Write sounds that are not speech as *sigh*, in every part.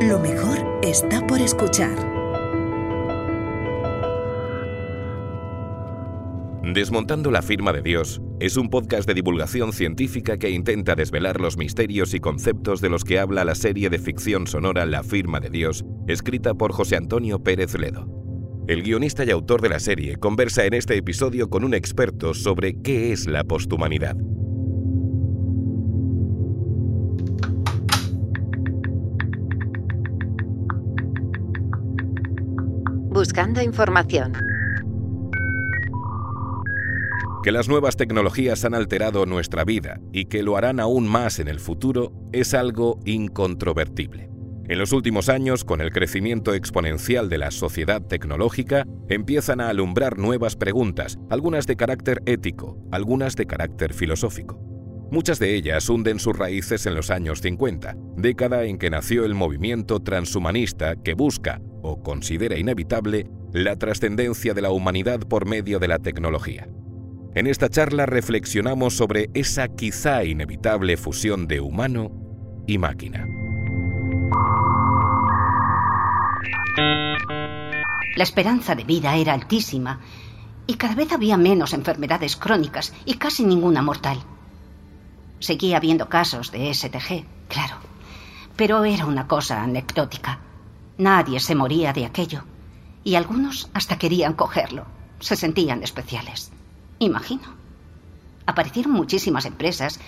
Lo mejor está por escuchar. Desmontando la firma de Dios es un podcast de divulgación científica que intenta desvelar los misterios y conceptos de los que habla la serie de ficción sonora La firma de Dios, escrita por José Antonio Pérez Ledo. El guionista y autor de la serie conversa en este episodio con un experto sobre qué es la posthumanidad. Buscando información. Que las nuevas tecnologías han alterado nuestra vida y que lo harán aún más en el futuro es algo incontrovertible. En los últimos años, con el crecimiento exponencial de la sociedad tecnológica, empiezan a alumbrar nuevas preguntas, algunas de carácter ético, algunas de carácter filosófico. Muchas de ellas hunden sus raíces en los años 50, década en que nació el movimiento transhumanista que busca, o considera inevitable, la trascendencia de la humanidad por medio de la tecnología. En esta charla reflexionamos sobre esa quizá inevitable fusión de humano y máquina. La esperanza de vida era altísima y cada vez había menos enfermedades crónicas y casi ninguna mortal. Seguía habiendo casos de STG, claro, pero era una cosa anecdótica. Nadie se moría de aquello y algunos hasta querían cogerlo. Se sentían especiales. Imagino. Aparecieron muchísimas empresas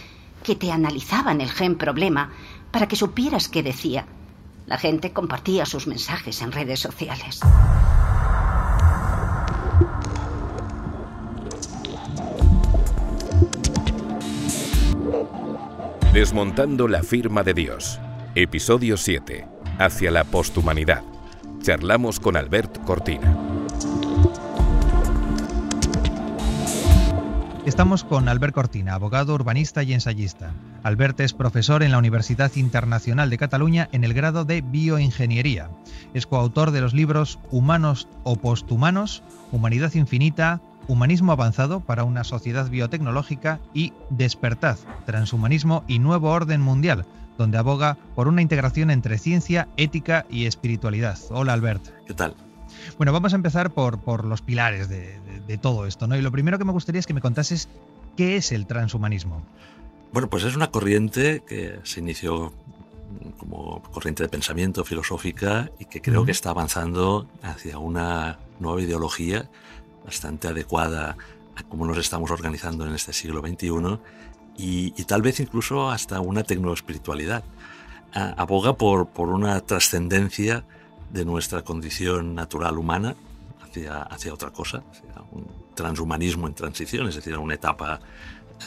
que te analizaban el gen problema para que supieras qué decía. La gente compartía sus mensajes en redes sociales. Desmontando la firma de Dios. Episodio 7. Hacia la posthumanidad. Charlamos con Albert Cortina. Estamos con Albert Cortina, abogado, urbanista y ensayista. Albert es profesor en la Universidad Internacional de Cataluña en el grado de Bioingeniería. Es coautor de los libros Humanos o Posthumanos, Humanidad Infinita, Humanismo Avanzado para una Sociedad Biotecnológica y Despertad, Transhumanismo y Nuevo Orden Mundial, donde aboga por una integración entre ciencia, ética y espiritualidad. Hola Albert. ¿Qué tal? Bueno, vamos a empezar por, por los pilares de, de, de, todo esto, ¿no? Y lo primero que me gustaría es que me contases qué es el transhumanismo. Bueno, pues es una corriente que se inició como corriente de pensamiento filosófica y que creo uh -huh. que está avanzando hacia una nueva ideología bastante adecuada a cómo nos estamos organizando en este siglo XXI y, y tal vez incluso hasta una tecnoespiritualidad. Aboga por, por una trascendencia de nuestra condición natural humana hacia, hacia otra cosa, hacia un transhumanismo en transición, es decir, una etapa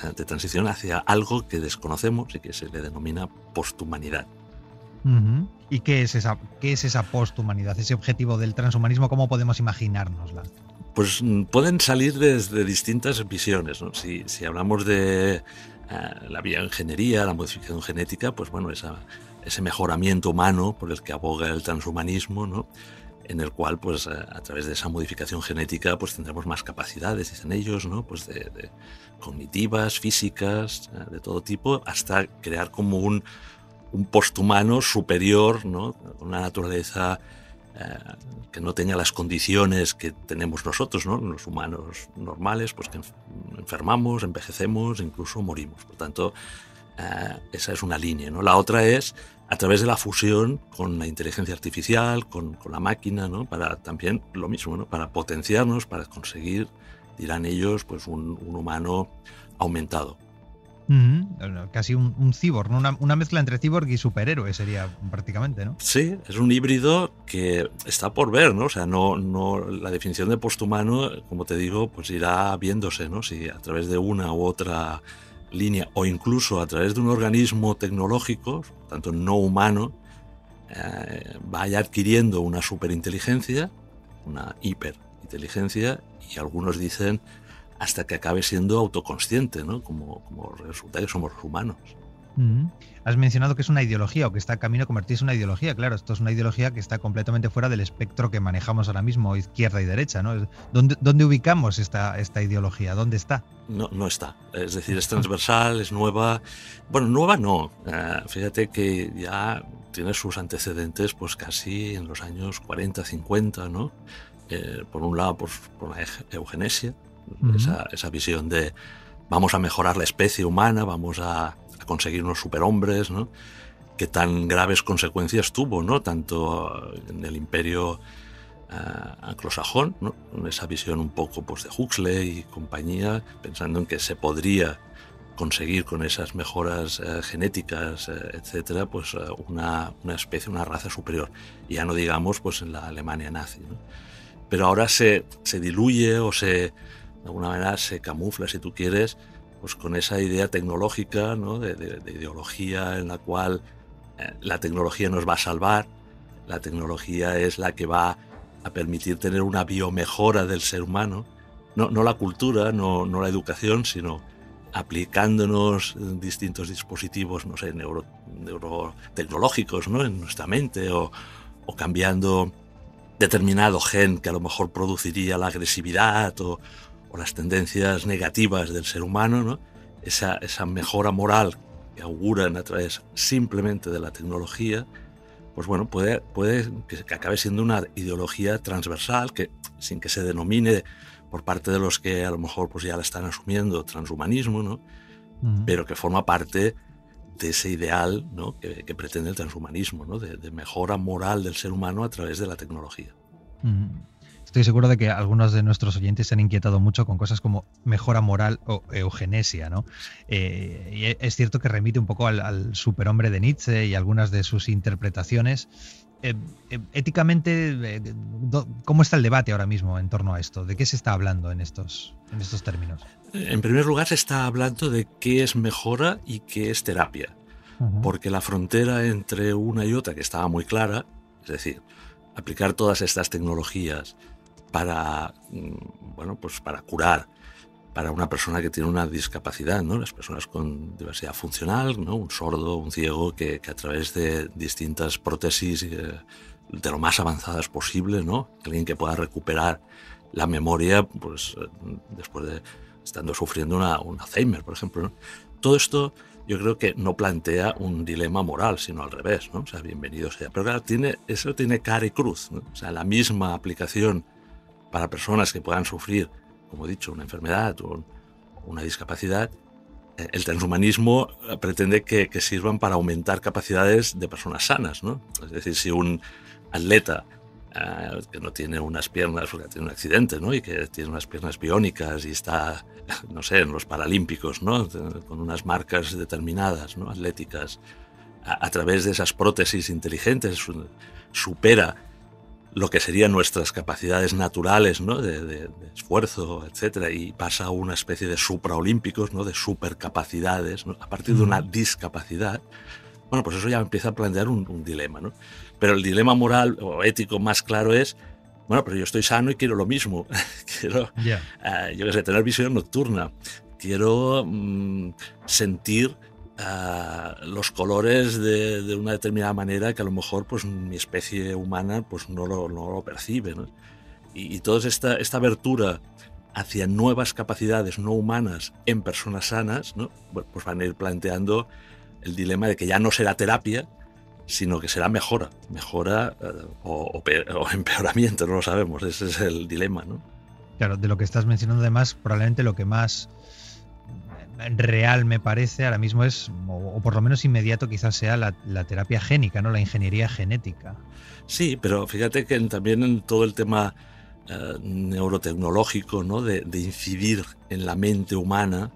eh, de transición hacia algo que desconocemos y que se le denomina posthumanidad. ¿Y qué es esa, qué es esa posthumanidad, ese objetivo del transhumanismo? ¿Cómo podemos imaginárnosla? Pues mm, pueden salir desde distintas visiones. ¿no? Si, si, hablamos de la bioingeniería, la modificación genética, pues bueno, ese mejoramiento humano por el que aboga el transhumanismo, ¿no? en el cual pues a través de esa modificación genética pues tendremos más capacidades dicen ellos no pues de, cognitivas físicas de todo tipo hasta crear como un, un posthumano superior no una naturaleza eh, que no tenga las condiciones que tenemos nosotros no los humanos normales pues que enfermamos envejecemos incluso morimos por tanto eh, esa es una línea no la otra es a través de la fusión con la inteligencia artificial, con, la máquina, ¿no? para también lo mismo, ¿no? para potenciarnos, para conseguir, dirán ellos, pues un humano aumentado. Mm -hmm. Casi un, un cyborg, ¿no? una, una, mezcla entre cyborg y superhéroe sería prácticamente, ¿no? Sí, es un híbrido que está por ver, ¿no? O sea, no, no, la definición de posthumano, como te digo, pues irá viéndose, ¿no? Si a través de una u otra línea o incluso a través de un organismo tecnológico, tanto no humano, eh, vaya adquiriendo una superinteligencia, una hiperinteligencia, y algunos dicen hasta que acabe siendo autoconsciente, ¿no? como, como resulta que somos humanos. Has mencionado que es una ideología o que está camino a convertirse en una ideología. Claro, esto es una ideología que está completamente fuera del espectro que manejamos ahora mismo, izquierda y derecha. ¿no? ¿Dónde, dónde ubicamos esta, esta ideología? ¿Dónde está? No, no está. Es decir, es transversal, es nueva. Bueno, nueva no. Eh, fíjate que ya tiene sus antecedentes pues casi en los años 40, 50, ¿no? Eh, por un lado, por, por la eugenesia, esa, esa visión de vamos a mejorar la especie humana, vamos a conseguir unos superhombres, ¿no? que tan graves consecuencias tuvo, ¿no? tanto en el imperio uh, anglosajón, ¿no? con esa visión un poco pues, de Huxley y compañía, pensando en que se podría conseguir con esas mejoras uh, genéticas, uh, etcétera, pues una, una, especie, una raza superior. Y ya no digamos pues en la Alemania nazi. ¿no? Pero ahora se, se diluye o se, de alguna manera se camufla, si tú quieres, pues con esa idea tecnológica, ¿no? de, de, de, ideología en la cual eh, la tecnología nos va a salvar, la tecnología es la que va a permitir tener una biomejora del ser humano, no, no la cultura, no, no, la educación, sino aplicándonos distintos dispositivos, no sé, neuro, neurotecnológicos ¿no? en nuestra mente o, o cambiando determinado gen que a lo mejor produciría la agresividad o, o las tendencias negativas del ser humano, ¿no? esa, esa mejora moral que auguran a través simplemente de la tecnología, pues bueno, puede, puede que, acabe siendo una ideología transversal que sin que se denomine por parte de los que a lo mejor pues ya la están asumiendo transhumanismo, ¿no? Uh -huh. pero que forma parte de ese ideal ¿no? que, que, pretende el transhumanismo, ¿no? de, de, mejora moral del ser humano a través de la tecnología. Uh -huh. Estoy seguro de que algunos de nuestros oyentes se han inquietado mucho con cosas como mejora moral o eugenesia, ¿no? Eh, y es cierto que remite un poco al, al, superhombre de Nietzsche y algunas de sus interpretaciones. Eh, eh, éticamente, ¿cómo está el debate ahora mismo en torno a esto? ¿De qué se está hablando en estos, en estos términos? En primer lugar, se está hablando de qué es mejora y qué es terapia. Uh -huh. Porque la frontera entre una y otra, que estaba muy clara, es decir, aplicar todas estas tecnologías para, mm, bueno, pues para curar para una persona que tiene una discapacidad, ¿no? Las personas con diversidad funcional, ¿no? Un sordo, un ciego, que, que a través de distintas prótesis eh, de lo más avanzadas posible, ¿no? Alguien que pueda recuperar la memoria, pues eh, después de estando sufriendo una, un Alzheimer, por ejemplo, ¿no? Todo esto yo creo que no plantea un dilema moral, sino al revés, ¿no? O sea, bienvenido sea. Pero claro, tiene, eso tiene cara y cruz, ¿no? O sea, la misma aplicación para personas que puedan sufrir, como he dicho, una enfermedad o una discapacidad, eh, el transhumanismo eh, pretende que, que, sirvan para aumentar capacidades de personas sanas. ¿no? Es decir, si un atleta uh, que no tiene unas piernas porque tiene un accidente ¿no? y que tiene unas piernas biónicas y está, no sé, en los Paralímpicos, ¿no? con unas marcas determinadas, ¿no? atléticas, a, a través de esas prótesis inteligentes supera lo que serían nuestras capacidades naturales ¿no? de, de, de, esfuerzo, etcétera, y pasa a una especie de supraolímpicos, ¿no? de supercapacidades, ¿no? a partir de una discapacidad, bueno, pues eso ya empieza a plantear un, un, dilema. ¿no? Pero el dilema moral o ético más claro es, bueno, pero yo estoy sano y quiero lo mismo. *laughs* quiero, yeah. uh, yo qué sé, tener visión nocturna. Quiero mm, sentir uh, los colores de, de, una determinada manera que a lo mejor pues mi especie humana pues no lo, no lo percibe ¿no? y, y toda esta, esta abertura hacia nuevas capacidades no humanas en personas sanas ¿no? pues van a ir planteando el dilema de que ya no será terapia sino que será mejora mejora uh, o, o, o, *laughs* empeoramiento no lo sabemos ese es el dilema ¿no? claro de lo que estás mencionando además probablemente lo que más real me parece ahora mismo es, o, o por lo menos inmediato quizás sea la, la, terapia génica, ¿no? la ingeniería genética. Sí, pero fíjate que también en todo el tema uh, neurotecnológico, ¿no? De, de, incidir en la mente humana,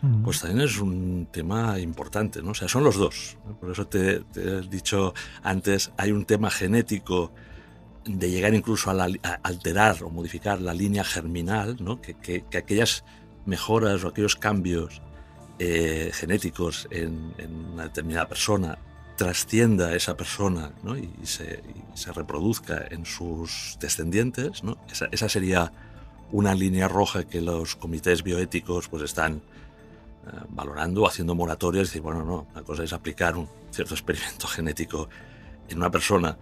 mm. pues también es un tema importante, ¿no? O sea, son los dos. ¿no? Por eso te, te, he dicho antes, hay un tema genético de llegar incluso a, la, a alterar o modificar la línea germinal, ¿no? que, que, que aquellas mejoras o aquellos cambios eh, genéticos en, en, una determinada persona trascienda a esa persona ¿no? y, se, y, se, reproduzca en sus descendientes, ¿no? esa, esa, sería una línea roja que los comités bioéticos pues están valorando o haciendo moratorias y decir, bueno, no, la cosa es aplicar un cierto experimento *laughs* genético en una persona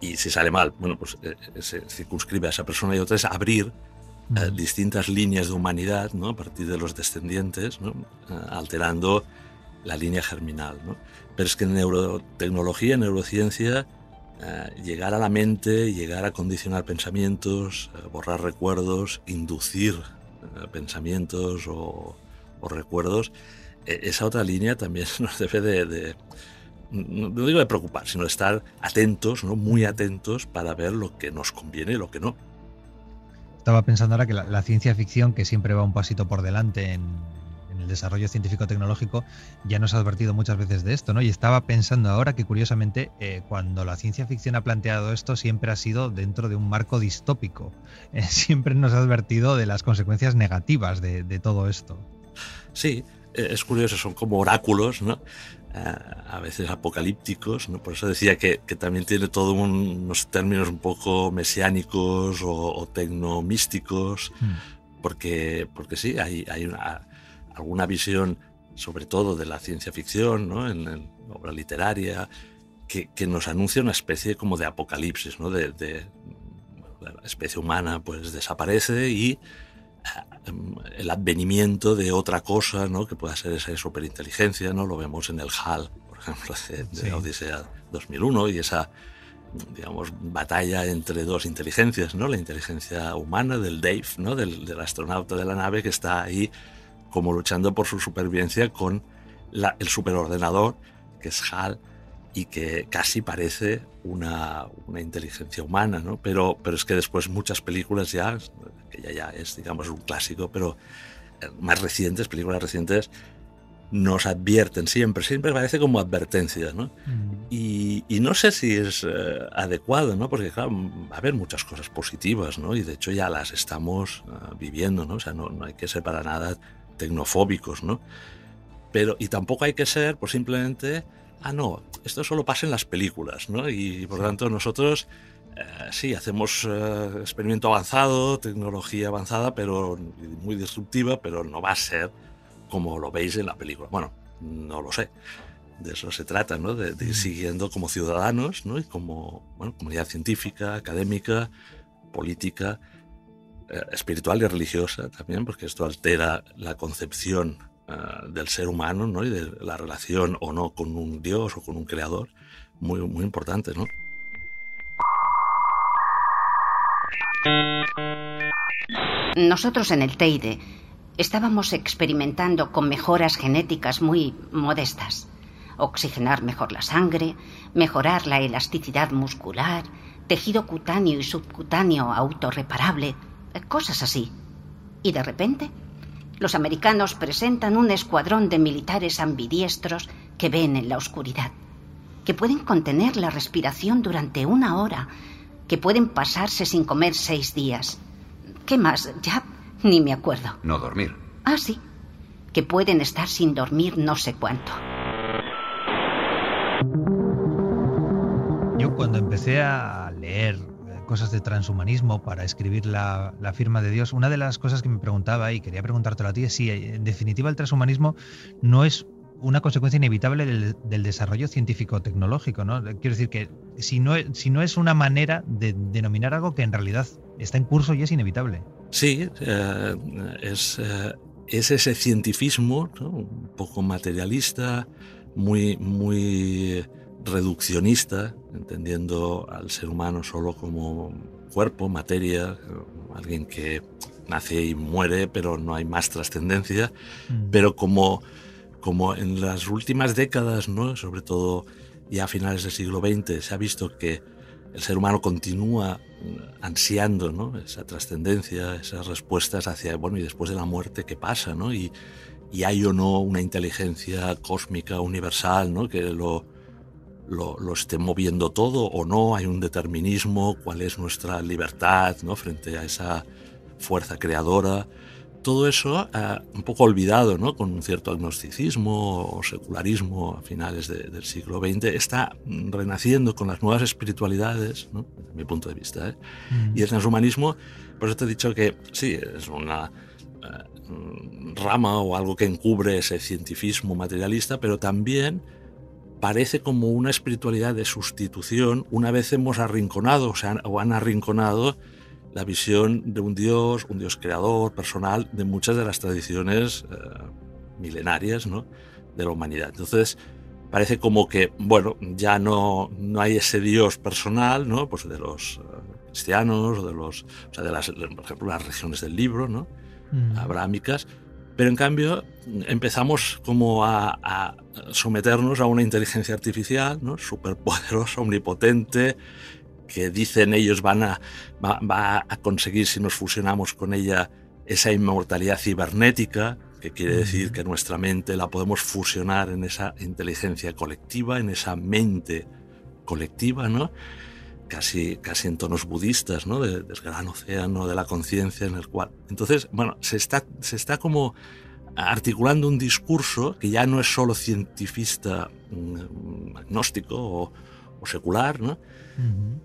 y si sale mal, bueno, pues se circunscribe a esa persona y otra es abrir distintas líneas de humanidad ¿no? a partir de los descendientes, ¿no? alterando la línea germinal. ¿no? Pero es que en neurotecnología, en neurociencia, eh, llegar a la mente, llegar a condicionar pensamientos, eh, borrar recuerdos, inducir eh, pensamientos o, recuerdos, esa otra línea también *laughs* nos debe de, no digo de preocupar, sino de estar atentos, ¿no? muy atentos para ver lo que nos conviene y lo que no. Estaba pensando ahora que la ciencia ficción, que siempre va un pasito por delante en, el desarrollo científico-tecnológico ya nos ha advertido muchas veces de esto, ¿no? Y estaba pensando ahora que curiosamente eh, cuando la ciencia ficción ha planteado esto siempre ha sido dentro de un marco distópico. *laughs* Eh, siempre nos ha advertido de las consecuencias negativas de, todo esto. Sí, eh, es curioso, son como oráculos, ¿no? A veces apocalípticos, ¿no? por eso decía que, también tiene todos unos términos un poco mesiánicos o, o tecnomísticos, hmm. porque, porque sí, hay, hay una, alguna visión, sobre todo de la ciencia ficción, ¿no? en, la obra literaria, que, que, nos anuncia una especie como de apocalipsis, ¿no? de, de la especie humana pues desaparece y el advenimiento de otra cosa, ¿no? que pueda ser esa superinteligencia, ¿no? lo vemos en el HAL, por ejemplo, de, de Odisea 2001 y esa digamos, batalla entre dos inteligencias, ¿no? La inteligencia humana del Dave, ¿no? Del, del, astronauta de la nave que está ahí como luchando por su supervivencia con el superordenador, que es HAL, y que casi parece una, inteligencia humana, ¿no? Pero, pero es que después muchas películas ya, que ya, ya es, digamos, un clásico, pero eh, más recientes, películas recientes, nos advierten siempre, siempre parece como advertencia, ¿no? Mm. Y, no sé si es eh, adecuado, ¿no? Porque, claro, va a haber muchas cosas positivas, ¿no? Y de hecho ya las estamos eh, viviendo, ¿no? O sea, no, no hay que ser para nada tecnofóbicos, ¿no? Pero, y tampoco hay que ser, pues simplemente, ah, no, esto solo pasa en las películas, ¿no? Y por lo tanto nosotros, eh, sí, hacemos eh, experimento avanzado, tecnología avanzada, pero muy disruptiva, pero no va a ser como lo veis en la película. Bueno, no lo sé. De eso se trata, ¿no? De, ir siguiendo como ciudadanos, ¿no? Y como, bueno, comunidad científica, académica, política, eh, espiritual y religiosa también, porque esto altera la concepción eh, del ser humano ¿no? y de la relación o no con un Dios o con un creador, muy, muy importante. ¿no? Nosotros en el Teide estábamos experimentando con mejoras genéticas muy modestas. Oxigenar mejor la sangre, mejorar la elasticidad muscular, tejido cutáneo y subcutáneo autorreparable, cosas así. Y de repente, los americanos presentan un escuadrón de militares ambidiestros que ven en la oscuridad, que pueden contener la respiración durante una hora, que pueden pasarse sin comer seis días. ¿Qué más? Ya ni me acuerdo. No dormir. Ah, sí. Que pueden estar sin dormir no sé cuánto. Yo cuando empecé a leer cosas de transhumanismo para escribir la, firma de Dios, una de las cosas que me preguntaba y quería preguntártelo a ti es si en definitiva el transhumanismo no es una consecuencia inevitable del, desarrollo científico-tecnológico, ¿no? Quiero decir que si no, si no es una manera de denominar algo que en realidad está en curso y es inevitable. Sí, eh, es, eh, es, ese cientifismo un poco materialista, muy, muy reduccionista, entendiendo al ser humano solo como cuerpo, materia, alguien que nace y muere, pero no hay más trascendencia, mm. pero como, como en las últimas décadas, ¿no? sobre todo ya a finales del siglo XX, se ha visto que el ser humano continúa ansiando ¿no? esa trascendencia, esas respuestas hacia, bueno, y después de la muerte, ¿qué pasa? ¿no? Y, y hay o no una inteligencia cósmica universal ¿no? que lo, lo, esté moviendo todo o no, hay un determinismo, cuál es nuestra libertad ¿no? frente a esa fuerza creadora. Todo eso eh, un poco olvidado, ¿no? con un cierto agnosticismo o secularismo a finales del siglo XX, está renaciendo con las nuevas espiritualidades, ¿no? desde mi punto de vista. ¿eh? Mm. Y el transhumanismo, por eso te he dicho que sí, es una eh, rama o algo que encubre ese cientifismo materialista, pero también parece como una espiritualidad de sustitución una vez hemos arrinconado o, sea, o han arrinconado la visión de un Dios, un Dios creador, personal, de muchas de las tradiciones eh, milenarias ¿no? de la humanidad. Entonces, parece como que, bueno, ya no, no hay ese Dios personal, ¿no? Pues de los eh, cristianos, o de los, o sea, de las, por ejemplo, las regiones del libro, ¿no? Mm. Abrámicas, pero en cambio empezamos como a, someternos a una inteligencia artificial, ¿no? Superpoderosa, omnipotente, que dicen ellos van a, va, a conseguir si nos fusionamos con ella esa inmortalidad cibernética, que quiere decir que nuestra mente la podemos fusionar en esa inteligencia colectiva, en esa mente colectiva, ¿no? Casi, casi en tonos budistas, ¿no? del gran océano de la conciencia en el cual... Entonces, bueno, se está, se está como articulando un discurso que ya no es solo cientifista mm, agnóstico o, secular, ¿no?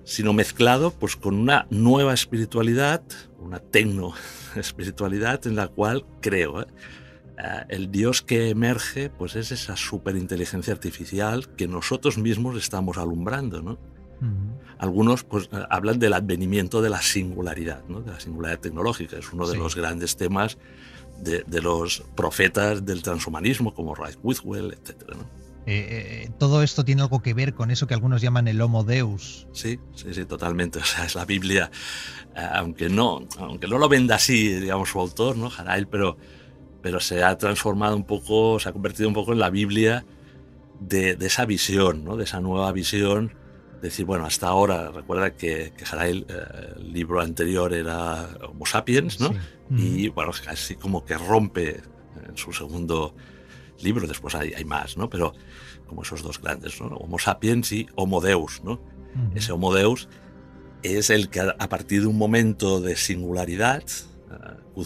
sino mezclado pues, con una nueva espiritualidad, una tecno espiritualidad en la cual creo. ¿eh? Eh, el Dios que emerge pues es esa superinteligencia artificial que nosotros mismos estamos alumbrando. ¿no? Algunos pues, eh, hablan del advenimiento de la singularidad, ¿no? de la singularidad tecnológica. Es uno de los grandes temas de, los profetas del transhumanismo, como Wright Whitwell, etc. Eh, todo esto tiene algo que ver con eso que algunos llaman el Homo Deus. Sí, sí, sí, totalmente. *laughs* O sea, es la Biblia, aunque no, aunque no lo venda así, digamos, su autor, ¿no? Jarail, pero pero se ha transformado un poco, se ha convertido un poco en la Biblia de, esa visión, ¿no? de esa nueva visión. Decir, bueno, hasta ahora, recuerda que, que eh, el libro anterior era Homo sapiens, ¿no? Y bueno, casi como que rompe en su segundo libro, después hay, hay más, ¿no? Pero como esos dos grandes, ¿no? Homo sapiens y Homo Deus, ¿no? Ese Homo Deus es el que a partir de un momento de singularidad, uh,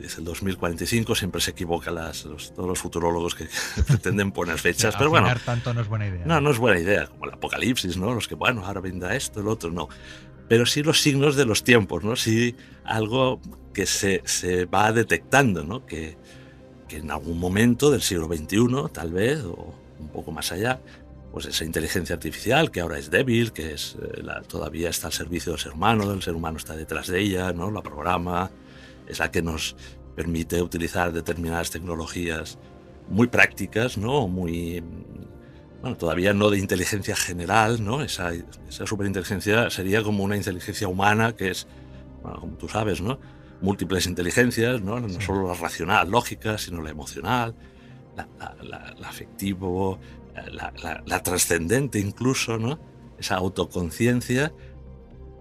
dice el 2045, siempre se equivocan las, todos los futurólogos que, *laughs* pretenden poner fechas, pero bueno. tanto no es buena idea. No, no es buena idea, como el apocalipsis, ¿no? Los que, bueno, ahora vendrá esto, el otro, no. Pero sí los signos de los tiempos, ¿no? Sí algo que se, se va detectando, ¿no? Que, que en algún momento del siglo XXI, tal vez, o un poco más allá, pues esa inteligencia artificial que ahora es débil, que es, eh, la, todavía está al servicio del ser humano, el ser humano está detrás de ella, ¿no? la programa, es la que nos permite utilizar determinadas tecnologías muy prácticas, ¿no? Muy, bueno, todavía no de inteligencia general, ¿no? Esa, esa superinteligencia sería como una inteligencia humana que es, como tú sabes, ¿no? Múltiples inteligencias, ¿no? No solo la racional, lógica, sino la emocional, la, la, afectivo, la, la trascendente incluso, ¿no? Esa autoconciencia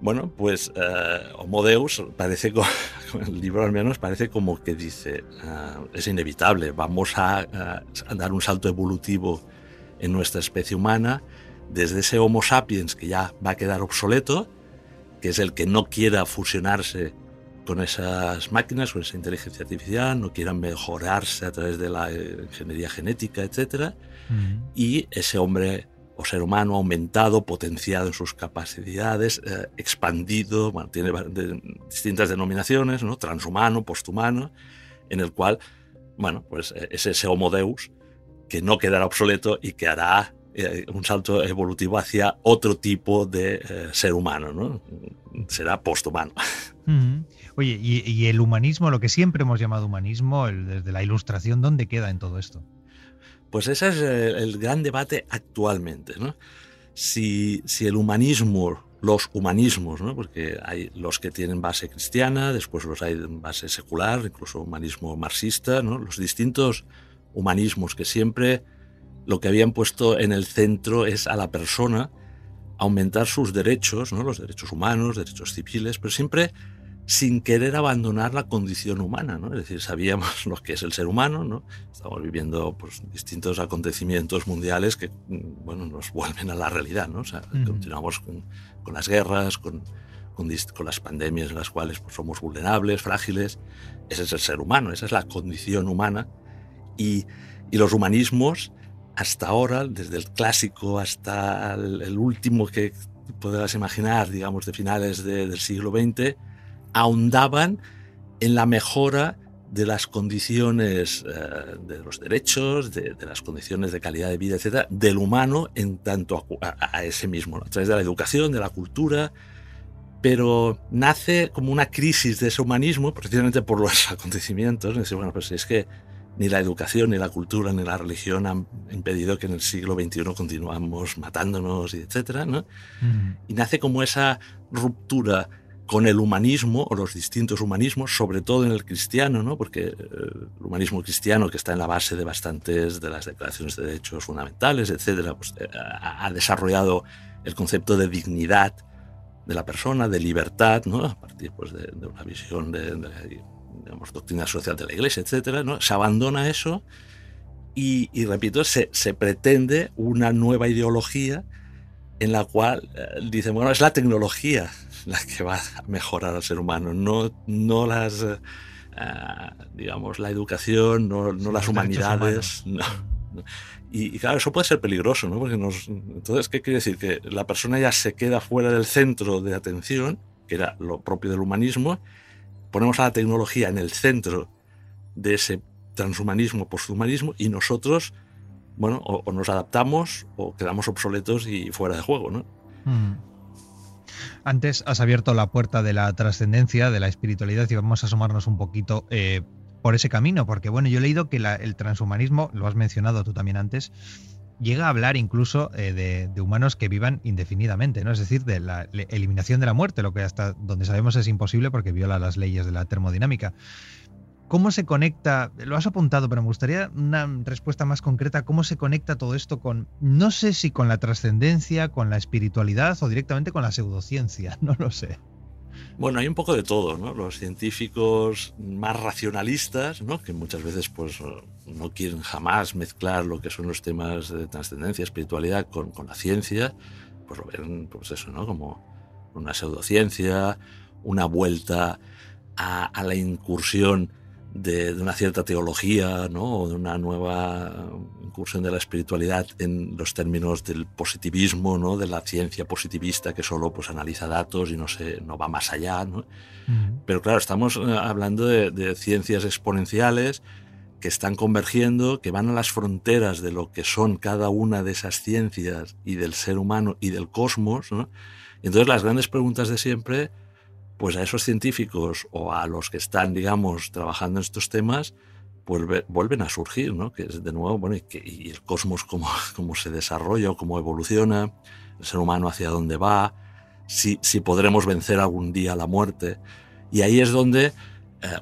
bueno, pues uh, Homo Deus parece, como, *laughs* el libro al menos, parece como que dice, uh, es inevitable, vamos a, a, dar un salto evolutivo en nuestra especie humana, desde ese Homo sapiens que ya va a quedar obsoleto, que es el que no quiera fusionarse con esas máquinas, con esa inteligencia artificial, no quiera mejorarse a través de la eh, ingeniería genética, etc. Uh -huh. Y ese hombre o ser humano aumentado, potenciado en sus capacidades, eh, expandido, bueno, tiene distintas denominaciones, ¿no? transhumano, posthumano, en el cual, bueno, pues eh, es ese homo deus que no quedará obsoleto y que hará eh, un salto evolutivo hacia otro tipo de ser humano, ¿no? Será posthumano. Oye, ¿y, ¿y, el humanismo, lo que siempre hemos llamado humanismo, el, desde la ilustración, ¿dónde queda en todo esto? Pues ese es el gran debate actualmente. ¿no? Si, si, el humanismo, los humanismos, ¿no? porque hay los que tienen base cristiana, después los hay en base secular, incluso humanismo marxista, ¿no? los distintos humanismos que siempre lo que habían puesto en el centro es a la persona aumentar sus derechos, ¿no? los derechos humanos, derechos civiles, pero siempre sin querer abandonar la condición humana, ¿no? Es decir, sabíamos *laughs* lo que es el ser humano, ¿no? Estamos viviendo pues, distintos acontecimientos mundiales que, mm, bueno, nos *laughs* vuelven a la realidad, ¿no? O sea, uh -huh. continuamos con, con, las guerras, con, con, con, las pandemias en las cuales pues, somos vulnerables, frágiles. Ese es el ser humano, esa es la condición humana. Y, y los humanismos, hasta ahora, desde el clásico hasta el, el último que podrás imaginar, digamos, de finales de, del siglo XX, ahondaban en la mejora de las condiciones eh, de los derechos, de, las condiciones de calidad de vida, etcétera, del humano en tanto a, ese mismo, a través de la educación, de la cultura, pero nace como una crisis de ese humanismo, precisamente por los *laughs* acontecimientos. Decir, bueno, pues es que ni la educación, ni la cultura, ni la religión han impedido que en el siglo XXI continuamos matándonos, y etcétera, ¿no? Y nace como esa ruptura con el humanismo o los distintos humanismos, sobre todo en el cristiano, ¿no? porque eh, el humanismo cristiano, que está en la base de bastantes de las declaraciones de derechos fundamentales, etcétera, pues, eh, ha desarrollado el concepto de dignidad de la persona, de libertad, ¿no? a partir pues, de, una visión de, digamos, doctrina social de la Iglesia, etcétera, ¿no? se abandona eso y, repito, se, se pretende una nueva ideología en la cual eh, dice, bueno, es la tecnología la que va a mejorar al ser humano, no, no las, eh, digamos, la educación, no, no las humanidades. Y, claro, eso puede ser peligroso, ¿no? Porque nos, entonces, ¿qué quiere decir? Que la persona ya se queda fuera del centro de atención, que era lo propio del humanismo, ponemos a la tecnología en el centro de ese transhumanismo, posthumanismo, y nosotros, bueno, o, nos adaptamos o quedamos obsoletos y fuera de juego, ¿no? Mm. Antes has abierto la puerta de la trascendencia, de la espiritualidad, y vamos a asomarnos un poquito eh, por ese camino, porque bueno, yo he leído que el transhumanismo, lo has mencionado tú también antes, llega a hablar incluso eh, de, humanos que vivan indefinidamente, ¿no? Es decir, de la eliminación de la muerte, lo que hasta donde sabemos es imposible porque viola las leyes de la termodinámica. ¿Cómo se conecta? Lo has apuntado, pero me gustaría una respuesta más concreta. ¿Cómo se conecta todo esto con, no sé si con la trascendencia, con la espiritualidad o directamente con la pseudociencia? *laughs* No lo sé. Bueno, hay un poco de todo, ¿no? Los científicos más racionalistas, ¿no? Que muchas veces, pues, no quieren jamás mezclar lo que son los temas de trascendencia, espiritualidad con, la ciencia, pues lo ven, pues eso, ¿no? Como una pseudociencia, una vuelta a, a la incursión de, una cierta teología, ¿no? o de una nueva incursión de la espiritualidad en los términos del positivismo, ¿no? de la ciencia positivista que solo pues, analiza datos y no, se, no va más allá. ¿no? Pero claro, estamos eh, hablando de, de, ciencias exponenciales que están convergiendo, que van a las fronteras de lo que son cada una de esas ciencias y del ser humano y del cosmos. ¿no? entonces las grandes preguntas de siempre pues a esos científicos o a los que están, digamos, trabajando en estos temas, pues vuelven a surgir, ¿no? Que es de nuevo, bueno, y, que, el cosmos cómo, *laughs* cómo se desarrolla, cómo evoluciona, el ser humano hacia dónde va, si, si podremos vencer algún día la muerte. Y ahí es donde eh,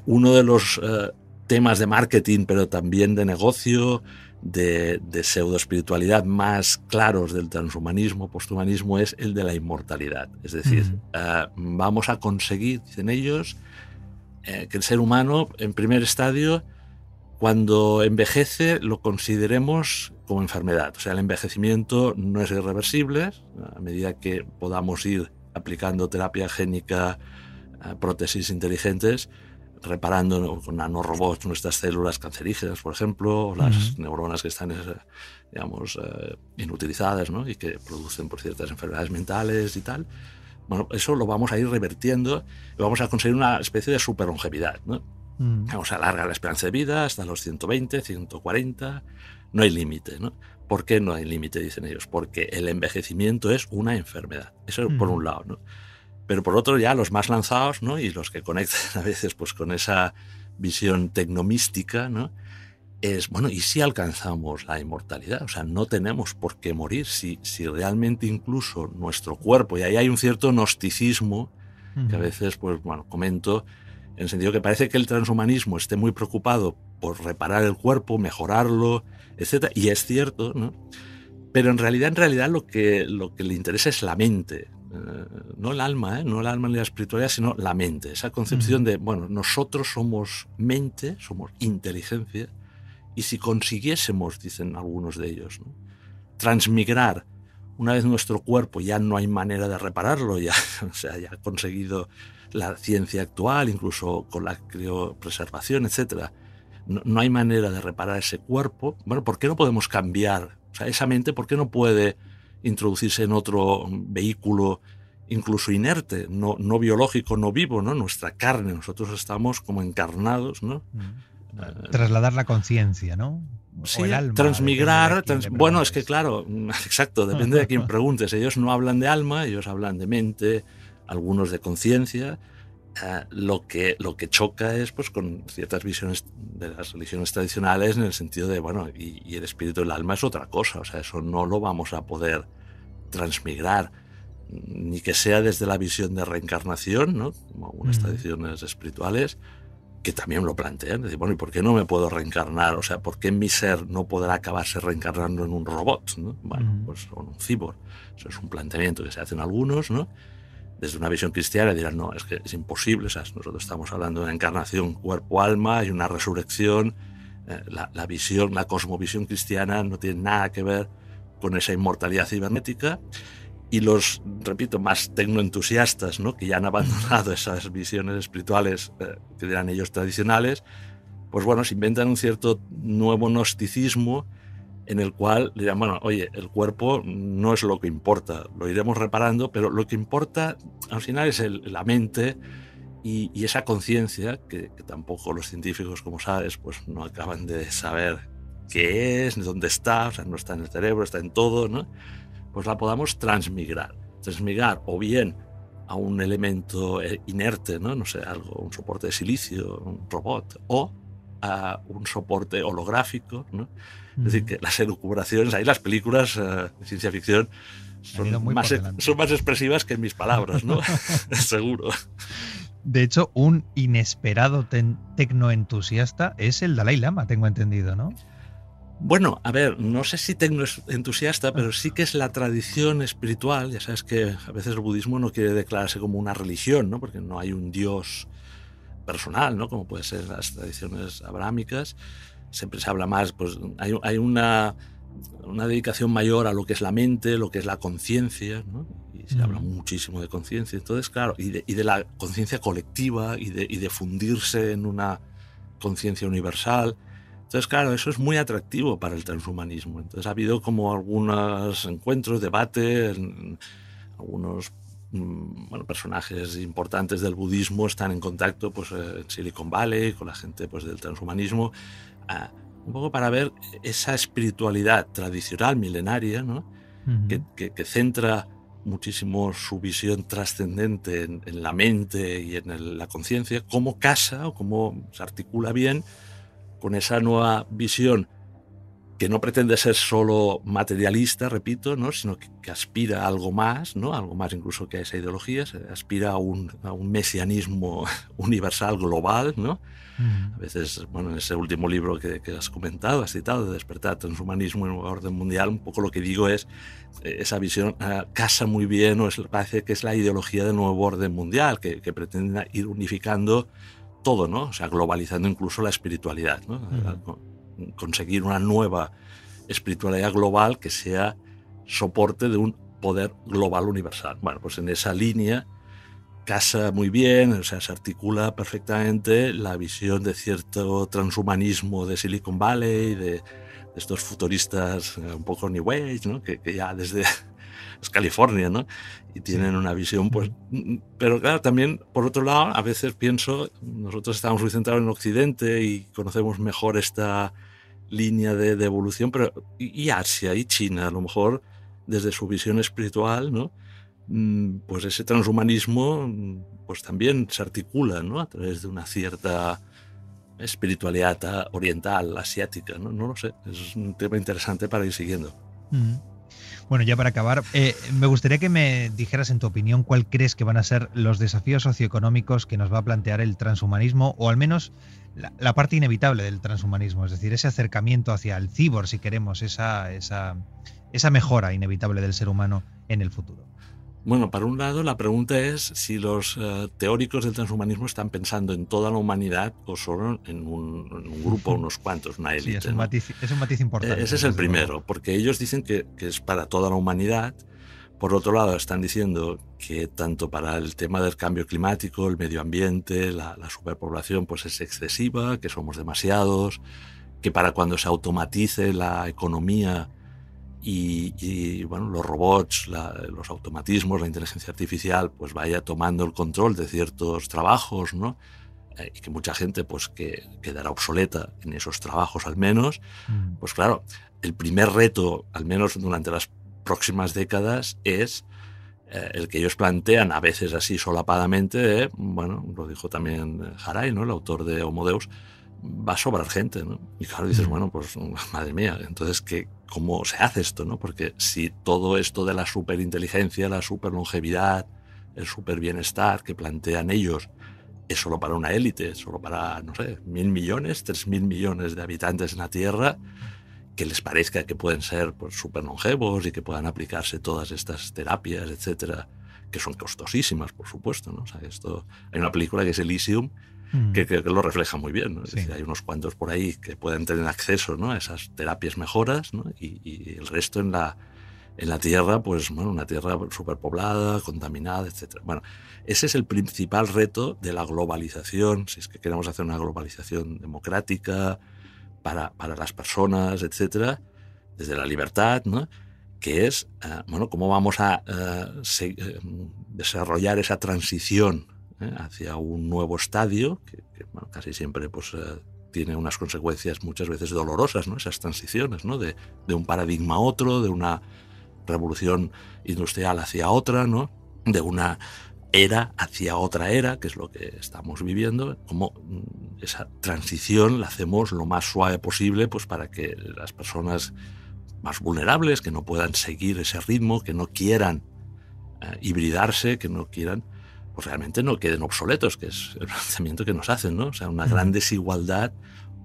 uno de los eh, temas de marketing, pero también de negocio, de, de pseudoespiritualidad más claros del transhumanismo, posthumanismo, es el de la inmortalidad. Es decir, eh, vamos a conseguir, dicen ellos, eh, que el ser humano, en primer estadio, cuando envejece, lo consideremos como enfermedad. O sea, el envejecimiento no es irreversible. A medida que podamos ir aplicando terapia génica, eh, prótesis inteligentes, reparando con nanorobots nuestras células cancerígenas, por ejemplo, las neuronas que están, eh, digamos, eh, inutilizadas ¿no? y que producen por ciertas enfermedades mentales y tal. Bueno, eso lo vamos a ir revertiendo y vamos a conseguir una especie de superlongevidad. ¿no? Vamos a alargar la esperanza de vida hasta los 120, 140. No hay límite. ¿no? ¿Por qué no hay límite? Dicen ellos. Porque el envejecimiento es una enfermedad. Eso por un lado. ¿no? Pero por otro ya los más lanzados, ¿no? Y los que conectan *laughs* a veces pues con esa visión tecnomística, ¿no? Es, bueno, ¿y si alcanzamos la inmortalidad? O sea, no tenemos por qué morir si, si realmente incluso nuestro cuerpo, y ahí hay un cierto gnosticismo que a veces, pues bueno, comento, en el sentido que parece que el transhumanismo esté muy preocupado por reparar el cuerpo, mejorarlo, etc. Y es cierto, ¿no? Pero en realidad, en realidad lo que, lo que le interesa es la mente, no el alma, ¿eh? no el alma ni la espiritualidad, sino la mente. Esa concepción de, bueno, nosotros somos mente, somos inteligencia, y si consiguiésemos, dicen algunos de ellos, transmigrar una vez nuestro cuerpo ya no hay manera de repararlo, ya, *laughs* o sea, ya ha conseguido la ciencia actual, incluso con la criopreservación, etc. No, no, hay manera de reparar ese cuerpo. Bueno, ¿por qué no podemos cambiar? O sea, esa mente, ¿por qué no puede introducirse en otro vehículo incluso inerte, no, no biológico, no vivo, ¿no? Nuestra carne, nosotros estamos como encarnados, ¿no? Mm. Eh, Trasladar la conciencia, ¿no? Sí, transmigrar. bueno, es que claro, *laughs* exacto, depende de quién preguntes. Ellos no hablan de alma, ellos hablan de mente, algunos de conciencia. Eh, lo, que, lo que choca es pues, con ciertas visiones de las religiones tradicionales en el sentido de, bueno, y, y el espíritu del alma es otra cosa, o sea, eso no lo vamos a poder transmigrar ni que sea desde la visión de reencarnación, ¿no? como algunas tradiciones espirituales, que también lo plantean. Decir, bueno, ¿y por qué no me puedo reencarnar? O sea, ¿por qué mi ser no podrá acabarse reencarnando en un robot? ¿no? Bueno, pues en un cyborg. Eso es un planteamiento que se hacen algunos, ¿no? Desde una visión cristiana dirán, no, es que es imposible. Sea, nosotros estamos hablando de una encarnación cuerpo-alma y una resurrección. Eh, la, la visión, la cosmovisión cristiana no tiene nada que ver con esa inmortalidad cibernética y los, repito, más tecnoentusiastas, ¿no? que ya han *laughs* abandonado esas visiones espirituales eh, que eran ellos tradicionales, pues bueno, se inventan un cierto nuevo gnosticismo en el cual dirán, bueno, oye, el cuerpo no es lo que importa, lo iremos reparando, pero lo que importa al final es la mente y, esa conciencia que, que, tampoco los científicos, como sabes, pues no acaban de saber qué es, dónde está, o sea, no está en el cerebro, está en todo, ¿no? pues la podamos transmigrar. Transmigrar o bien a un elemento eh, inerte, ¿no? no sé, algo, un soporte de silicio, un robot, o a un soporte holográfico. ¿no? Es decir, que las elucubraciones, ahí las películas eh, de ciencia ficción son más, e, son más expresivas que mis palabras, ¿no? *laughs* *laughs* Seguro. De hecho, un inesperado tecnoentusiasta es el Dalai Lama, tengo entendido, ¿no? Bueno, a ver, no sé si tengo entusiasta, pero sí que es la tradición espiritual. Ya sabes que a veces el budismo no quiere declararse como una religión, ¿no? Porque no hay un dios personal, ¿no? Como puede ser las tradiciones abrámicas. Siempre se habla más, pues hay, hay una, una, dedicación mayor a lo que es la mente, lo que es la conciencia, ¿no? Y se habla muchísimo de conciencia. Entonces, claro, y de, y de la conciencia colectiva y de, y de fundirse en una conciencia universal. Entonces, claro, eso es muy atractivo para el transhumanismo. Entonces, ha habido como algunos encuentros, debate, algunos mm, bueno, personajes importantes del budismo están en contacto pues, eh, en Silicon Valley con la gente pues, del transhumanismo, un poco para ver esa espiritualidad tradicional, milenaria, ¿no? que, que, centra muchísimo su visión trascendente en, la mente y en la conciencia, cómo casa o cómo se articula bien con esa nueva visión que no pretende ser solo materialista, repito, ¿no? sino que, aspira a algo más, ¿no? algo más incluso que a esa ideología, aspira a un, a un mesianismo *laughs* universal, global. ¿no? A veces, bueno, en ese último libro que, que, has comentado, has citado, de despertar transhumanismo en un orden mundial, un poco lo que digo es, eh, esa visión uh, casa muy bien, o es, parece que es la ideología del nuevo orden mundial, que, que pretende ir unificando todo, ¿no? O sea, globalizando incluso la espiritualidad, ¿no? Conseguir una nueva espiritualidad global que sea soporte de un poder global universal. Bueno, pues en esa línea casa muy bien, o sea, se articula perfectamente la visión de cierto transhumanismo de Silicon Valley, de, estos futuristas eh, un poco New Age, ¿no? que, que ya desde *laughs* es California, ¿no? Y tienen una visión, pues... Pero claro, también, por otro lado, a veces pienso, nosotros estamos muy centrados en Occidente y conocemos mejor esta línea de, evolución, pero y Asia y China, a lo mejor desde su visión espiritual, ¿no? Mm, pues ese transhumanismo pues también se articula ¿no? a través de una cierta espiritualidad oriental, asiática, ¿no? no lo sé, es un tema interesante para ir siguiendo. Bueno, ya para acabar, eh, me gustaría que me dijeras en tu opinión cuál crees que van a ser los desafíos socioeconómicos que nos va a plantear el transhumanismo, o al menos la, parte inevitable del transhumanismo, es decir, ese acercamiento hacia el cibor, si queremos, esa mejora inevitable del ser humano en el futuro. Bueno, para un lado, la pregunta es si los eh, teóricos del transhumanismo están pensando en toda la humanidad o solo en un, grupo, unos cuantos, una élite. Sí, es, un matiz, es, un matiz, importante. E-, ese es el primero, porque ellos dicen que, que, es para toda la humanidad. Por otro lado, están diciendo que tanto para el tema del cambio climático, el medio ambiente, la, la superpoblación, pues es excesiva, que somos demasiados, que para cuando se automatice la economía y, bueno, los robots, los automatismos, la inteligencia artificial, pues vaya tomando el control de ciertos trabajos, ¿no? Eh, y que mucha gente pues que quedará obsoleta en esos trabajos al menos, mm. pues claro, el primer reto, al menos durante las próximas décadas, es eh, el que ellos plantean, a veces así solapadamente, bueno, lo dijo también Haray, ¿no? el autor de Homo Deus, va a sobrar gente, ¿no? Y claro, dices, mm. bueno, pues madre mía, entonces, ¿qué, ¿cómo se hace esto, no? Porque si todo esto de la superinteligencia, la superlongevidad, el super bienestar que plantean ellos es solo para una élite, solo para, no sé, mil millones, tres mil millones de habitantes en la Tierra, que les parezca que pueden ser pues, súper longevos y que puedan aplicarse todas estas terapias, etcétera, que son costosísimas, por supuesto. ¿no? O sea, esto, hay una película que es Elysium, mm. que, que, lo refleja muy bien. ¿no? hay unos cuantos por ahí que pueden tener acceso ¿no? a esas terapias mejoras ¿no? y, y, el resto en la, en la Tierra, pues bueno, una Tierra superpoblada, contaminada, etc. Bueno, ese es el principal reto de la globalización, si es que queremos hacer una globalización democrática para, para las personas, etc., desde la libertad, ¿no? que es, eh, bueno, cómo vamos a eh, eh, desarrollar esa transición hacia un nuevo estadio, que, casi siempre pues, tiene unas consecuencias muchas veces dolorosas, ¿no? esas transiciones, ¿no? de, de un paradigma a otro, de una revolución industrial hacia otra, ¿no? de una era hacia otra era, que es lo que estamos viviendo, como mm, esa transición la hacemos lo más suave posible pues para que las personas más vulnerables, que no puedan seguir ese ritmo, que no quieran eh, hibridarse, que no quieran, pues realmente no queden obsoletos, que es el *laughs* planteamiento que nos hacen, ¿no? O sea, una gran desigualdad,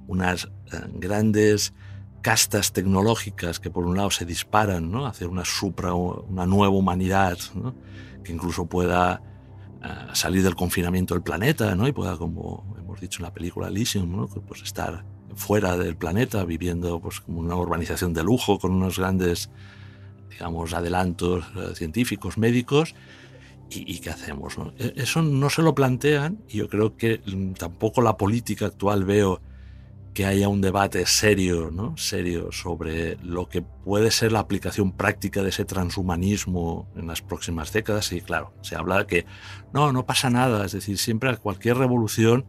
unas eh, grandes castas tecnológicas que por un lado se disparan ¿no? hacia una supra, una nueva humanidad, que incluso pueda eh, salir del confinamiento del planeta ¿no? y pueda, como hemos dicho en la película Elysium, ¿no? pues estar fuera del planeta, viviendo pues, como una urbanización de lujo con unos grandes digamos, adelantos eh, científicos, médicos, y, qué hacemos. E, eso no se lo plantean y yo creo que mm, tampoco la política actual veo que haya un debate serio, ¿no? serio sobre lo que puede ser la aplicación práctica de ese transhumanismo en las próximas décadas. Y claro, se habla de que no, no pasa nada, es decir, siempre a cualquier revolución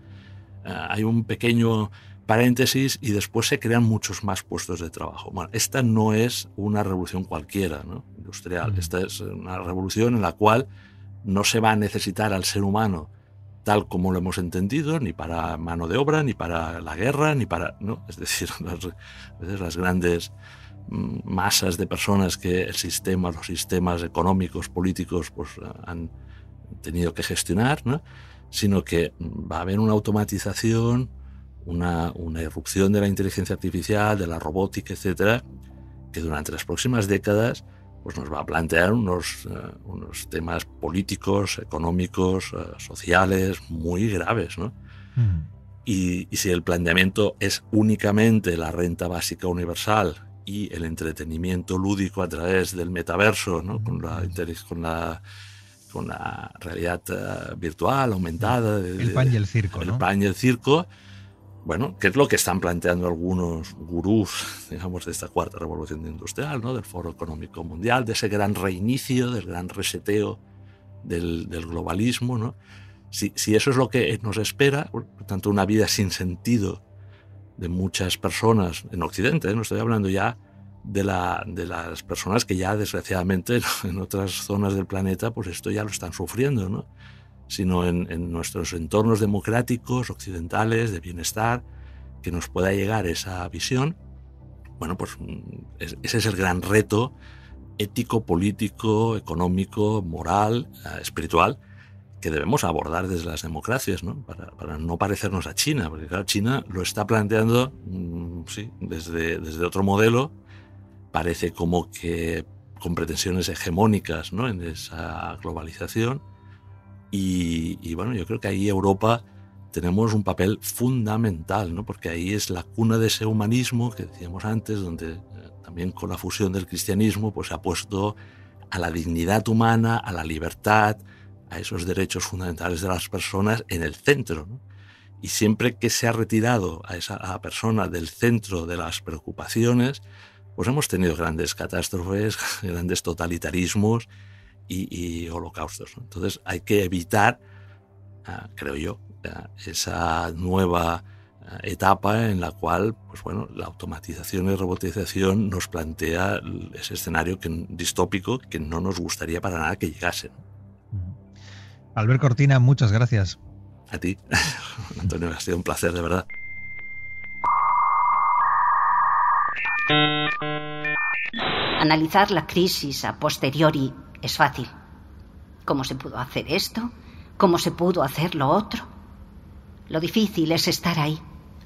eh, hay un pequeño paréntesis y después se crean muchos más puestos de trabajo. Bueno, esta no es una revolución cualquiera, ¿no? industrial, esta es una revolución en la cual no se va a necesitar al ser humano tal como lo hemos entendido, ni para mano de obra, ni para la guerra, ni para... ¿no? Es decir, *laughs* las, grandes mm, masas de personas que el sistema, los sistemas económicos, políticos, pues han tenido que gestionar, ¿no? sino que va a haber una automatización, una, una irrupción de la inteligencia artificial, de la robótica, etcétera, que durante las próximas décadas pues nos va a plantear unos, eh, unos temas políticos, económicos, eh, sociales muy graves. ¿no? y, si el planteamiento es únicamente la renta básica universal y el entretenimiento lúdico a través del metaverso, ¿no? con, la, con, la, con la realidad eh, virtual aumentada. el pan y el circo. El pan y el circo bueno, ¿qué es lo que están planteando algunos gurús, *laughs* digamos, de esta cuarta revolución industrial, ¿no? del Foro Económico Mundial, de ese gran reinicio, del gran reseteo del, globalismo? ¿no? Si, si, eso es lo que nos espera, por tanto, una vida sin sentido de muchas personas en Occidente, ¿eh? no estoy hablando ya de, la, de las personas que ya, desgraciadamente, *laughs* en otras zonas del planeta, pues esto ya lo están sufriendo, ¿no? Sino en, nuestros entornos democráticos, occidentales, de bienestar, que nos pueda llegar esa visión. Bueno, pues mm, ese es el gran reto ético, político, económico, moral, eh, espiritual, que debemos abordar desde las democracias, ¿no? Para, no parecernos a China, porque claro, China lo está planteando mm, sí, desde, desde otro modelo, parece como que con pretensiones hegemónicas ¿no? en esa globalización, y, bueno, yo creo que ahí Europa tenemos un papel fundamental, ¿no? porque ahí es la cuna de ese humanismo que decíamos antes, donde eh, también con la fusión del cristianismo pues, se ha puesto a la dignidad humana, a la libertad, a esos derechos fundamentales de las personas en el centro. Y siempre que se ha retirado a esa persona del centro de las preocupaciones, pues hemos tenido grandes catástrofes, *laughs* grandes totalitarismos y, holocaustos. Entonces hay que evitar, ah, creo yo, ah, esa nueva ah, etapa en la cual pues bueno, la automatización y robotización nos plantea ese escenario distópico que no nos gustaría para nada que llegase. Albert Cortina, muchas gracias. A ti, *laughs* Antonio, ha sido un placer, de verdad. Analizar la crisis a posteriori es fácil. ¿Cómo se pudo hacer esto? ¿Cómo se pudo hacer lo otro? Lo difícil es estar ahí,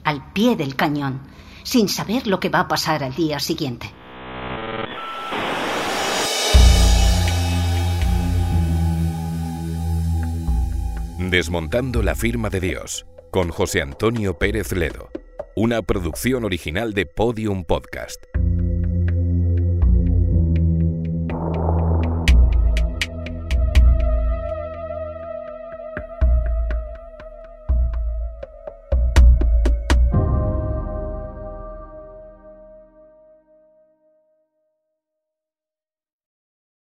al pie del cañón, sin saber lo que va a pasar al día siguiente. Desmontando la firma de Dios, con José Antonio Pérez Ledo, una producción original de Podium Podcast.